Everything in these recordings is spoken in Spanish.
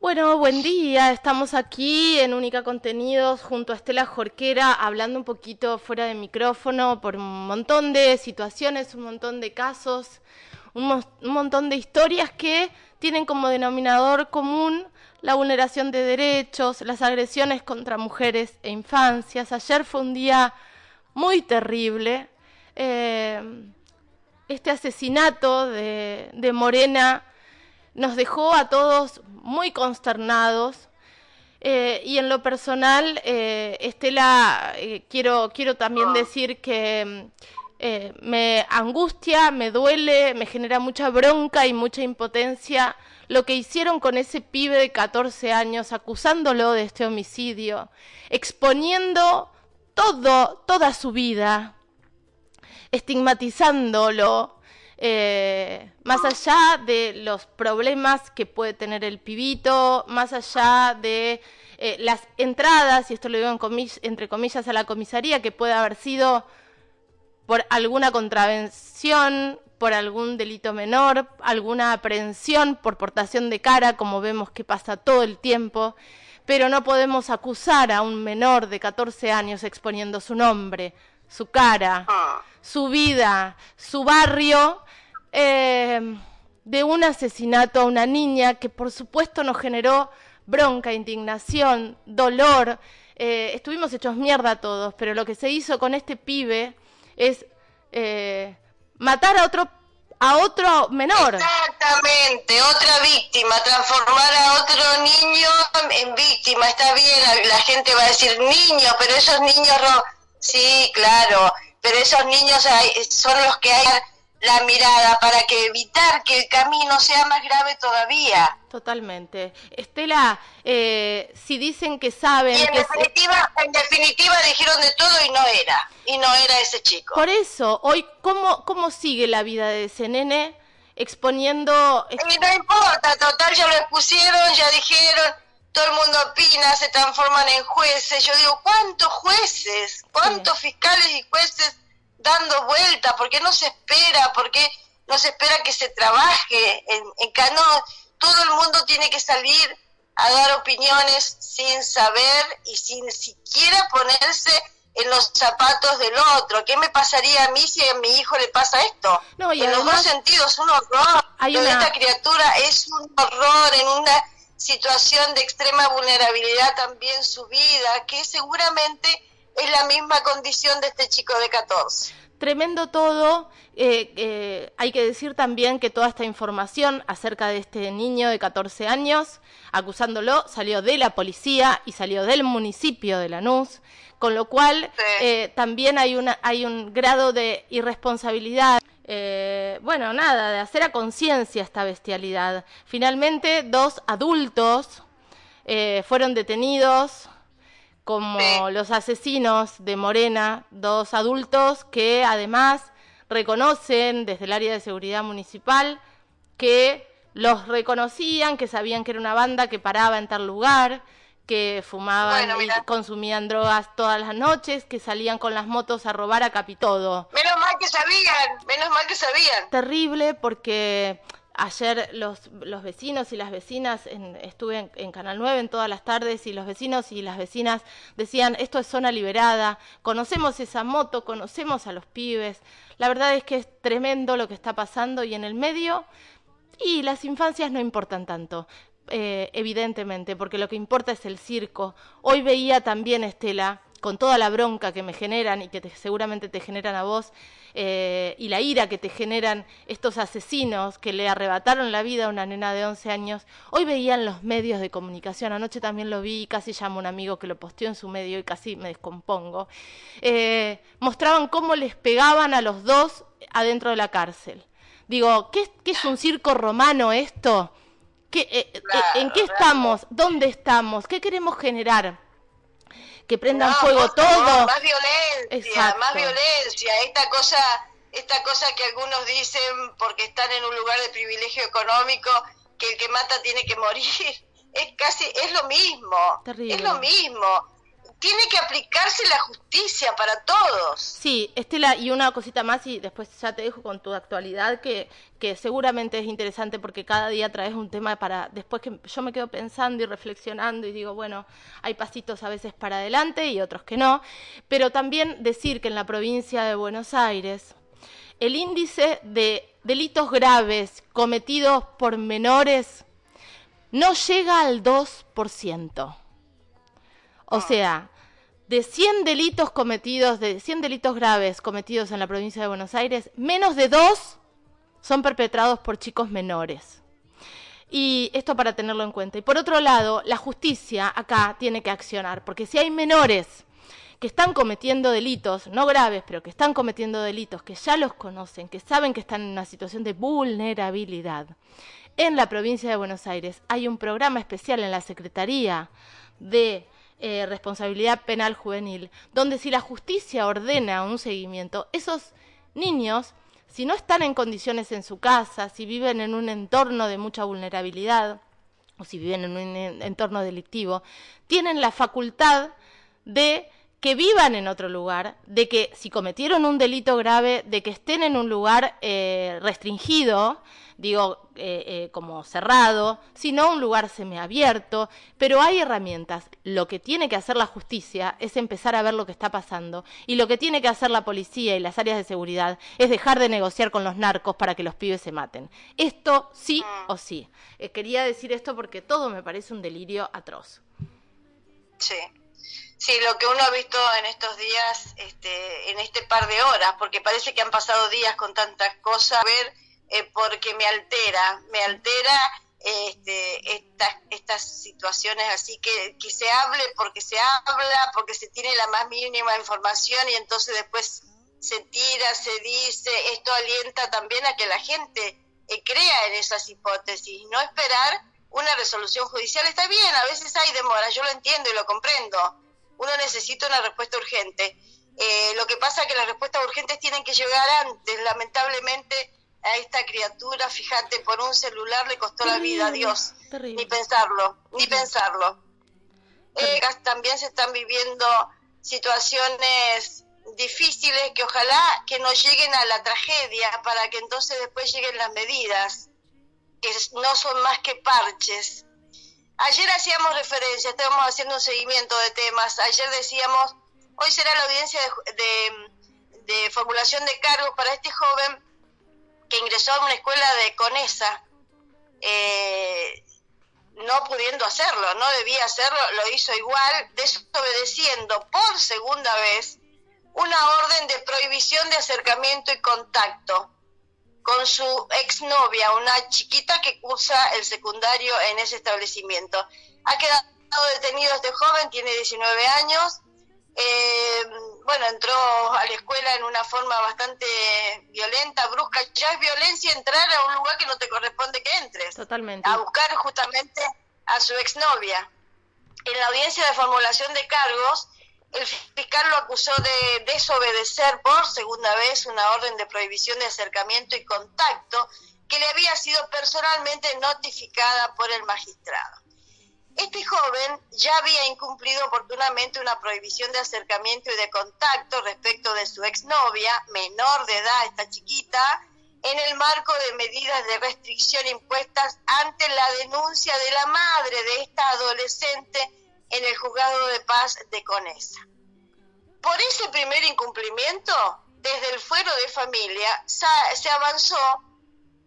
Bueno, buen día. Estamos aquí en Única Contenidos junto a Estela Jorquera hablando un poquito fuera de micrófono por un montón de situaciones, un montón de casos, un, mo- un montón de historias que tienen como denominador común la vulneración de derechos, las agresiones contra mujeres e infancias. Ayer fue un día muy terrible. Eh, este asesinato de Morena nos dejó a todos muy consternados. Eh, y en lo personal, eh, Estela, eh, quiero, quiero también decir que mm, me angustia, me duele, me genera mucha bronca y mucha impotencia lo que hicieron con ese pibe de 14 años, acusándolo de este homicidio, exponiendo todo, toda su vida, estigmatizándolo, eh, más allá de los problemas que puede tener el pibito, más allá de eh, las entradas, y esto lo digo en entre comillas, a la comisaría, que puede haber sido por alguna contravención, por algún delito menor, alguna aprehensión por portación de cara, como vemos que pasa todo el tiempo, pero no podemos acusar a un menor de 14 años exponiendo su nombre, su cara, su vida, su barrio, eh, de un asesinato a una niña que por supuesto nos generó bronca, indignación, dolor. Eh, estuvimos hechos mierda todos, pero lo que se hizo con este pibe es eh, matar a otro a otro menor. Exactamente, otra víctima, transformar a otro niño en víctima, está bien, la, gente va a decir niños, pero esos niños sí, claro, pero esos niños hay- son los que hay la mirada para que evitar que el camino sea más grave todavía. Totalmente. Estela, eh, si dicen que saben Y en que... se- definitiva, en definitiva dijeron de todo y no era, y no era ese chico. Por eso, hoy, ¿cómo, ¿cómo sigue la vida de ese nene exponiendo... Y no importa, total, ya lo expusieron, ya dijeron, todo el mundo opina, se transforman en jueces. Yo digo, ¿cuántos jueces? ¿Cuántos fiscales y jueces dando vuelta? ¿Por qué no se espera? ¿Por qué no se espera que se trabaje en, en cano? Todo el mundo tiene que salir a dar opiniones sin saber y sin siquiera ponerse en los zapatos del otro. ¿Qué me pasaría a mí si a mi hijo le pasa esto? No, y en los dos sentidos, un horror. Hay una- esta criatura es un horror en una situación de extrema vulnerabilidad también su vida, que seguramente es la misma condición de este chico de 14. Tremendo todo. eh, eh, hay que decir también que toda esta información acerca de este niño de 14 años, acusándolo, salió de la policía y salió del municipio de Lanús, con lo cual Sí. eh, también hay, una, hay un grado de irresponsabilidad. eh, bueno, nada, de hacer a conciencia esta bestialidad. Finalmente, dos adultos eh, fueron detenidos como Sí. los asesinos de Morena, dos adultos que además reconocen desde el área de seguridad municipal que los reconocían, que sabían que era una banda que paraba en tal lugar, que fumaban Bueno, y consumían drogas todas las noches, que salían con las motos a robar a Capitodo. Menos mal que sabían, menos mal que sabían. Terrible porque ayer los, los vecinos y las vecinas, en- estuve en, Canal 9 en todas las tardes y los vecinos y las vecinas decían, esto es zona liberada, conocemos esa moto, conocemos a los pibes. La verdad es que es tremendo lo que está pasando y en el medio, y las infancias no importan tanto. eh, evidentemente, porque lo que importa es el circo. Hoy veía también, Estela, con toda la bronca que me generan y que te- seguramente te generan a vos, eh, y la ira que te generan estos asesinos que le arrebataron la vida a una nena de 11 años, hoy veían los medios de comunicación, anoche también lo vi, casi llamo a un amigo que lo posteó en su medio y casi me descompongo, eh, mostraban cómo les pegaban a los dos adentro de la cárcel. Digo, ¿qué, qué es un circo romano esto? ¿Qué, eh, ¿En qué estamos? ¿Dónde estamos? ¿Qué queremos generar? Que prendan No, fuego todo. Más violencia, Exacto. más violencia. Esta cosa, esta cosa que algunos dicen porque están en un lugar de privilegio económico, que el que mata tiene que morir. Es casi, es lo mismo. Terrible. Es lo mismo. Tiene que aplicarse la justicia para todos. Sí, Estela, y una cosita más y después ya te dejo con tu actualidad que, que seguramente es interesante porque cada día traes un tema para después que yo me quedo pensando y reflexionando y digo, bueno, hay pasitos a veces para adelante y otros que no, pero también decir que en la provincia de Buenos Aires el índice de delitos graves cometidos por menores no llega al 2%. O ah. sea, de 100 delitos cometidos, de 100 delitos graves cometidos en la provincia de Buenos Aires, menos de dos son perpetrados por chicos menores. Y esto para tenerlo en cuenta. Y por otro lado, la justicia acá tiene que accionar, porque si hay menores que están cometiendo delitos, no graves, pero que están cometiendo delitos, que ya los conocen, que saben que están en una situación de vulnerabilidad, en la provincia de Buenos Aires hay un programa especial en la Secretaría de eh, responsabilidad penal juvenil, donde si la justicia ordena un seguimiento, esos niños, si no están en condiciones en su casa, si viven en un entorno de mucha vulnerabilidad, o si viven en un entorno delictivo, tienen la facultad de que vivan en otro lugar, de que si cometieron un delito grave, de que estén en un lugar eh, restringido, digo, eh, eh, como cerrado, sino un lugar semiabierto, pero hay herramientas. Lo que tiene que hacer la justicia es empezar a ver lo que está pasando y lo que tiene que hacer la policía y las áreas de seguridad es dejar de negociar con los narcos para que los pibes se maten. Esto sí o sí. Eh, quería decir esto porque todo me parece un delirio atroz. Sí. Sí, lo que uno ha visto en estos días, este, en este par de horas, porque parece que han pasado días con tantas cosas, ver eh, porque me altera, me altera este, estas, estas situaciones así que, que se hable porque se habla, porque se tiene la más mínima información y entonces después se tira, se dice, esto alienta también a que la gente eh, crea en esas hipótesis, no esperar una resolución judicial. Está bien, a veces hay demora, yo lo entiendo y lo comprendo. Uno necesita una respuesta urgente. Eh, lo que pasa es que las respuestas urgentes tienen que llegar antes. Lamentablemente a esta criatura, fíjate, por un celular le costó la vida a Dios. Ni pensarlo, ni pensarlo. Eh, también se están viviendo situaciones difíciles que ojalá que no lleguen a la tragedia para que entonces después lleguen las medidas, que no son más que parches. Ayer hacíamos referencia, estábamos haciendo un seguimiento de temas, ayer decíamos, hoy será la audiencia de, formulación de cargos para este joven que ingresó a una escuela de Conesa, eh, no pudiendo hacerlo, no debía hacerlo, lo hizo igual, desobedeciendo por segunda vez una orden de prohibición de acercamiento y contacto con su exnovia, una chiquita que cursa el secundario en ese establecimiento. Ha quedado detenido este joven, tiene 19 años, eh, bueno, entró a la escuela en una forma bastante violenta, brusca. Ya es violencia entrar a un lugar que no te corresponde que entres. Totalmente. A buscar justamente a su exnovia. En la audiencia de formulación de cargos, el fiscal lo acusó de desobedecer por segunda vez una orden de prohibición de acercamiento y contacto que le había sido personalmente notificada por el magistrado. Este joven ya había incumplido oportunamente una prohibición de acercamiento y de contacto respecto de su exnovia, menor de edad, esta chiquita, en el marco de medidas de restricción impuestas ante la denuncia de la madre de esta adolescente en el juzgado de paz de Conesa. Por ese primer incumplimiento, desde el fuero de familia se avanzó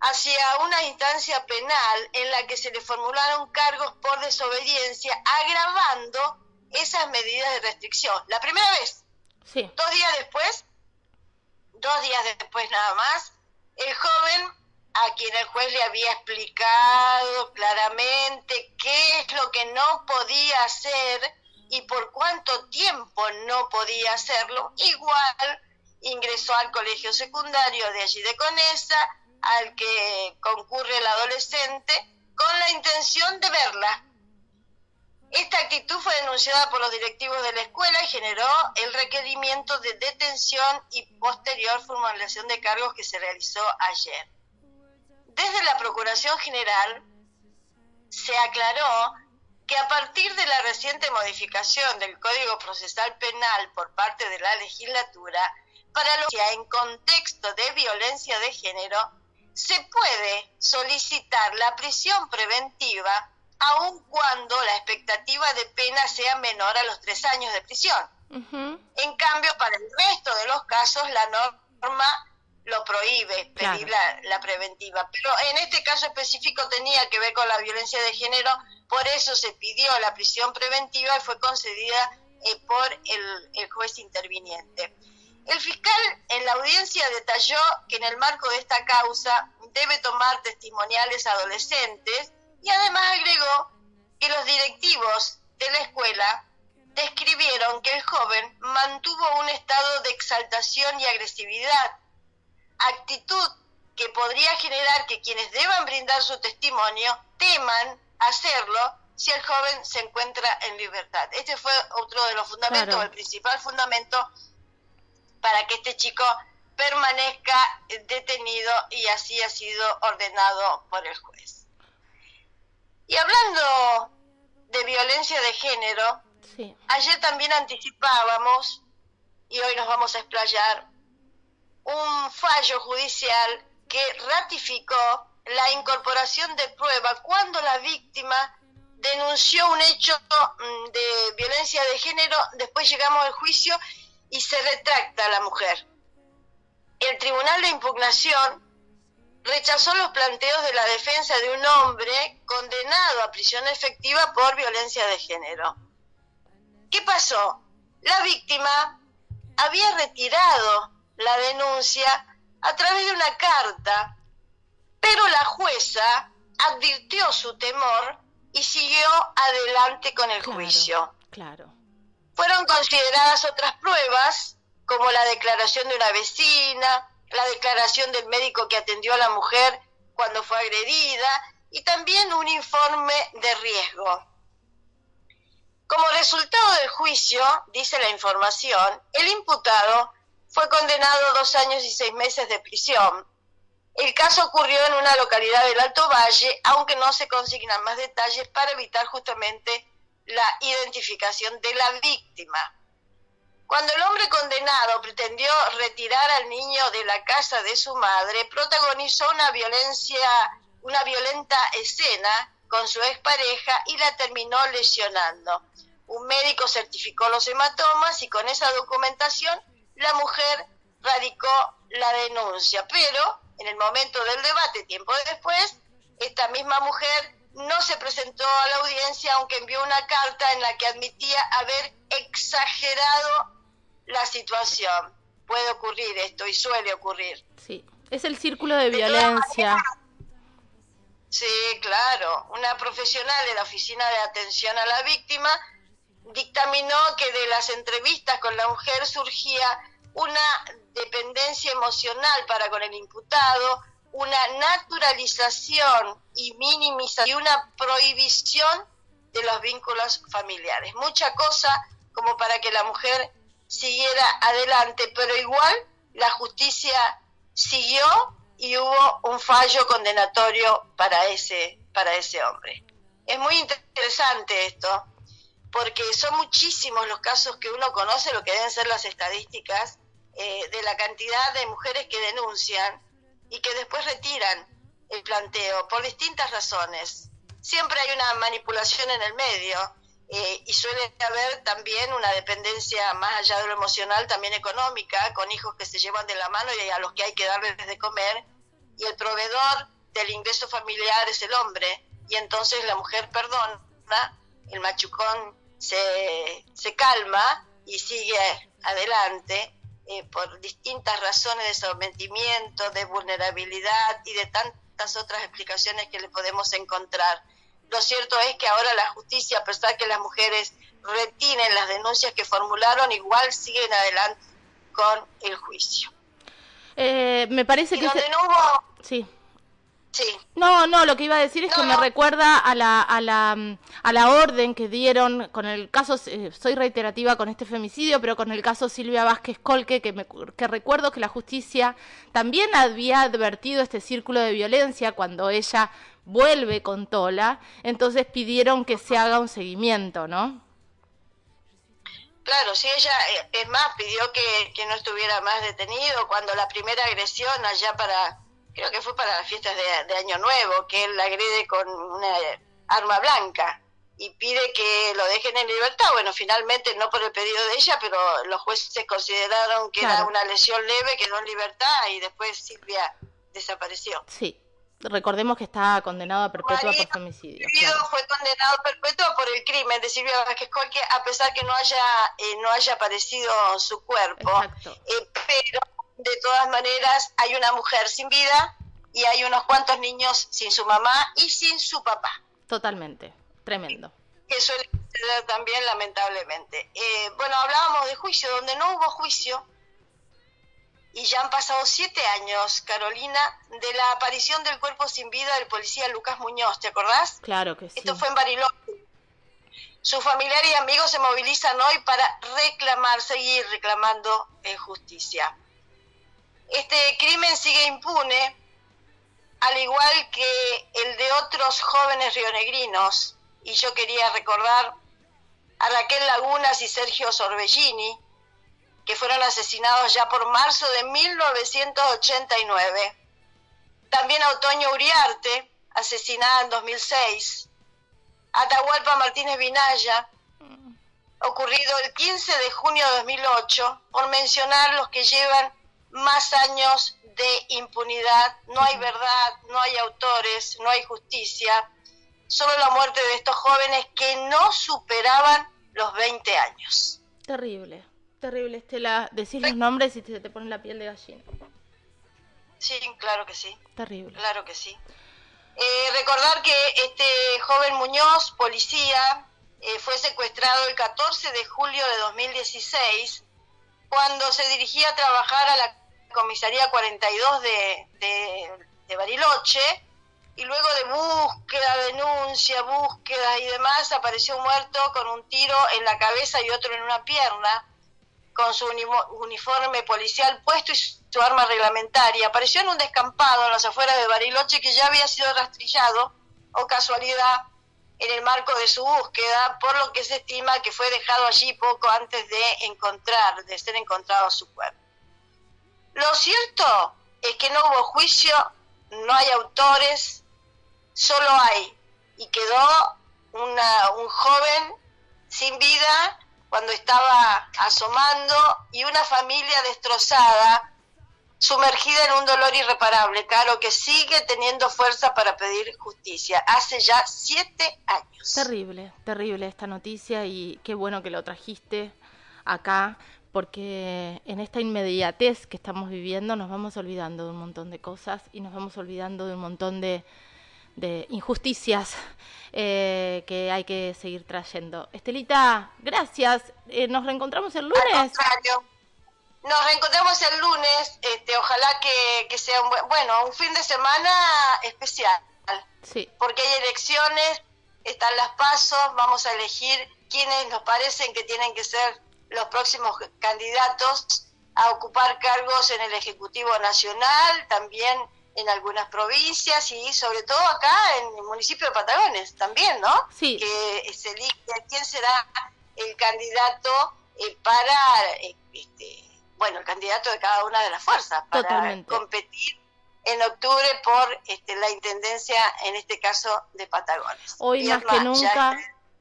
hacia una instancia penal en la que se le formularon cargos por desobediencia, agravando esas medidas de restricción. La primera vez, sí. dos días después, dos días después nada más, el joven a quien el juez le había explicado claramente qué es lo que no podía hacer y por cuánto tiempo no podía hacerlo, igual ingresó al colegio secundario de allí de Conesa, al que concurre el adolescente con la intención de verla. Esta actitud fue denunciada por los directivos de la escuela y generó el requerimiento de detención y posterior formulación de cargos que se realizó ayer. Desde la Procuración General se aclaró que a partir de la reciente modificación del Código Procesal Penal por parte de la legislatura, para lo que en contexto de violencia de género, se puede solicitar la prisión preventiva aun cuando la expectativa de pena sea menor a los tres años de prisión. En cambio, para el resto de los casos, la norma lo prohíbe pedir la, preventiva. Pero en este caso específico tenía que ver con la violencia de género, por eso se pidió la prisión preventiva y fue concedida eh, por el, el juez interviniente. El fiscal en la audiencia detalló que en el marco de esta causa debe tomar testimoniales adolescentes y además agregó que los directivos de la escuela describieron que el joven mantuvo un estado de exaltación y agresividad, actitud que podría generar que quienes deban brindar su testimonio teman hacerlo si el joven se encuentra en libertad. Este fue otro de los fundamentos, el principal fundamento para que este chico permanezca detenido y así ha sido ordenado por el juez. Y hablando de violencia de género, ayer también anticipábamos, y hoy nos vamos a explayar, un fallo judicial que ratificó la incorporación de prueba cuando la víctima denunció un hecho mm, de violencia de género, después llegamos al juicio y se retracta la mujer. El Tribunal de Impugnación rechazó los planteos de la defensa de un hombre condenado a prisión efectiva por violencia de género. ¿Qué pasó? La víctima había retirado la denuncia a través de una carta, pero la jueza advirtió su temor y siguió adelante con el juicio. Claro. Fueron consideradas otras pruebas, como la declaración de una vecina, la declaración del médico que atendió a la mujer cuando fue agredida y también un informe de riesgo. Como resultado del juicio, dice la información, el imputado fue condenado a dos años y seis meses de prisión. El caso ocurrió en una localidad del Alto Valle, aunque no se consignan más detalles para evitar justamente la identificación de la víctima. Cuando el hombre condenado pretendió retirar al niño de la casa de su madre, protagonizó una violencia, una violenta escena con su expareja y la terminó lesionando. Un médico certificó los hematomas y con esa documentación la mujer radicó la denuncia. Pero en el momento del debate, tiempo después, esta misma mujer no se presentó a la audiencia, aunque envió una carta en la que admitía haber exagerado la situación. Puede ocurrir esto y suele ocurrir. Sí, es el círculo de, violencia. Sí, claro. Una profesional de la Oficina de Atención a la Víctima dictaminó que de las entrevistas con la mujer surgía una dependencia emocional para con el imputado, una naturalización y minimización y una prohibición de los vínculos familiares. Mucha cosa como para que la mujer siguiera adelante, pero igual la justicia siguió y hubo un fallo condenatorio para ese, para ese hombre. Es muy interesante esto, porque son muchísimos los casos que uno conoce, lo que deben ser las estadísticas, eh, de la cantidad de mujeres que denuncian y que después retiran el planteo por distintas razones. Siempre hay una manipulación en el medio eh, y suele haber también una dependencia más allá de lo emocional, también económica, con hijos que se llevan de la mano y a los que hay que darles de comer. Y el proveedor del ingreso familiar es el hombre y entonces la mujer perdona, el machucón se, se calma y sigue adelante eh, por distintas razones de sometimiento, de vulnerabilidad y de tantas otras explicaciones que le podemos encontrar. Lo cierto es que ahora la justicia, a pesar que las mujeres retienen las denuncias que formularon, igual siguen adelante con el juicio. Eh, me parece que... Donde no hubo... Sí. Sí. No, No, lo que iba a decir es que me recuerda a la, a, la, a la orden que dieron con el caso, eh, soy reiterativa con este femicidio, pero con el caso Silvia Vázquez Colque, que, me, que recuerdo que la justicia también había advertido este círculo de violencia cuando ella vuelve con Tola, entonces pidieron que se haga un seguimiento, ¿no? Claro, sí, ella, eh, es más, pidió que, que no estuviera más detenido cuando la primera agresión allá para creo que fue para las fiestas de, Año Nuevo, que él agrede con una arma blanca y pide que lo dejen en libertad. Bueno, finalmente no por el pedido de ella, pero los jueces consideraron que era una lesión leve, quedó en libertad y después Silvia desapareció. Sí. Recordemos que está condenado a perpetua por femicidio. fue condenado a perpetua por el crimen de Silvia Vázquez Colque, a pesar que no haya eh, no haya aparecido su cuerpo. Exacto. Eh, pero de todas maneras hay una mujer sin vida y hay unos cuantos niños sin su mamá y sin su papá. Totalmente, tremendo. Que suele suceder también lamentablemente. Eh, bueno, hablábamos de juicio, donde no hubo juicio, y ya han pasado siete años, Carolina, de la aparición del cuerpo sin vida del policía Lucas Muñoz, ¿te acordás? Claro que sí. Esto fue en Bariloche. Sus familiares y amigos se movilizan hoy para reclamar, seguir reclamando eh, justicia. Este crimen sigue impune, al igual que el de otros jóvenes rionegrinos, y yo quería recordar a Raquel Lagunas y Sergio Sorbellini, que fueron asesinados ya por marzo de 1989. También a Otoño Uriarte, asesinada en 2006. Atahualpa Martínez Vinaya, ocurrido el 15 de junio de 2008, por mencionar los que llevan más años de impunidad, no hay verdad, no hay autores, no hay justicia, solo la muerte de estos jóvenes que no superaban los 20 años. Terrible, terrible, Estela. Decís los nombres y te, te ponen la piel de gallina. Sí, claro que sí. Terrible. Claro que sí. Eh, recordar que este joven Muñoz, policía, eh, fue secuestrado el 14 de julio de 2016 cuando se dirigía a trabajar a la comisaría 42 de, de, Bariloche, y luego de búsqueda, denuncia, búsqueda y demás, apareció muerto con un tiro en la cabeza y otro en una pierna, con su uniforme policial puesto y su arma reglamentaria. Apareció en un descampado en las afueras de Bariloche que ya había sido rastrillado, o casualidad, en el marco de su búsqueda, por lo que se estima que fue dejado allí poco antes de encontrar, de ser encontrado su cuerpo. Lo cierto es que no hubo juicio, no hay autores, solo hay, y quedó una, un joven sin vida cuando estaba asomando y una familia destrozada, sumergida en un dolor irreparable, claro que sigue teniendo fuerza para pedir justicia. Hace ya siete años. Terrible, terrible esta noticia y qué bueno que lo trajiste acá porque en esta inmediatez que estamos viviendo nos vamos olvidando de un montón de cosas y nos vamos olvidando de un montón de, injusticias eh, que hay que seguir trayendo. Estelita, gracias. Eh, nos reencontramos el lunes. Nos reencontramos el lunes. Este, ojalá que, sea un bueno, un fin de semana especial. Sí. Porque hay elecciones, están las pasos, vamos a elegir quiénes nos parecen que tienen que ser los próximos candidatos a ocupar cargos en el Ejecutivo Nacional, también en algunas provincias y sobre todo acá en el municipio de Patagones también, ¿no? Sí. Que se elige quién será el candidato eh, para, eh, este, bueno, el candidato de cada una de las fuerzas para competir en octubre por este, la intendencia, en este caso de Patagones. Hoy más que nunca,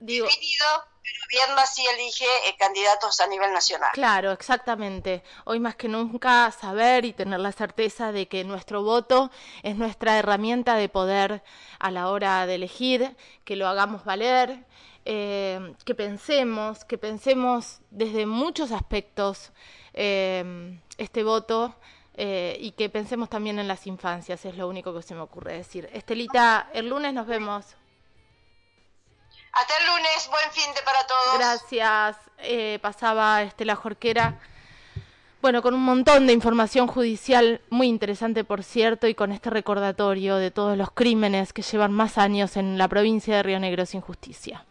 digo, pero bien sí elige eh, candidatos a nivel nacional. Claro, exactamente. Hoy más que nunca saber y tener la certeza de que nuestro voto es nuestra herramienta de poder a la hora de elegir, que lo hagamos valer, eh, que pensemos, que pensemos desde muchos aspectos eh, este voto. y que pensemos también en las infancias, es lo único que se me ocurre decir. Estelita, el lunes nos vemos. Hasta el lunes, buen fin de para todos. Gracias. Eh, pasaba Estela Jorquera. Bueno, con un montón de información judicial muy interesante, por cierto, y con este recordatorio de todos los crímenes que llevan más años en la provincia de Río Negro sin justicia.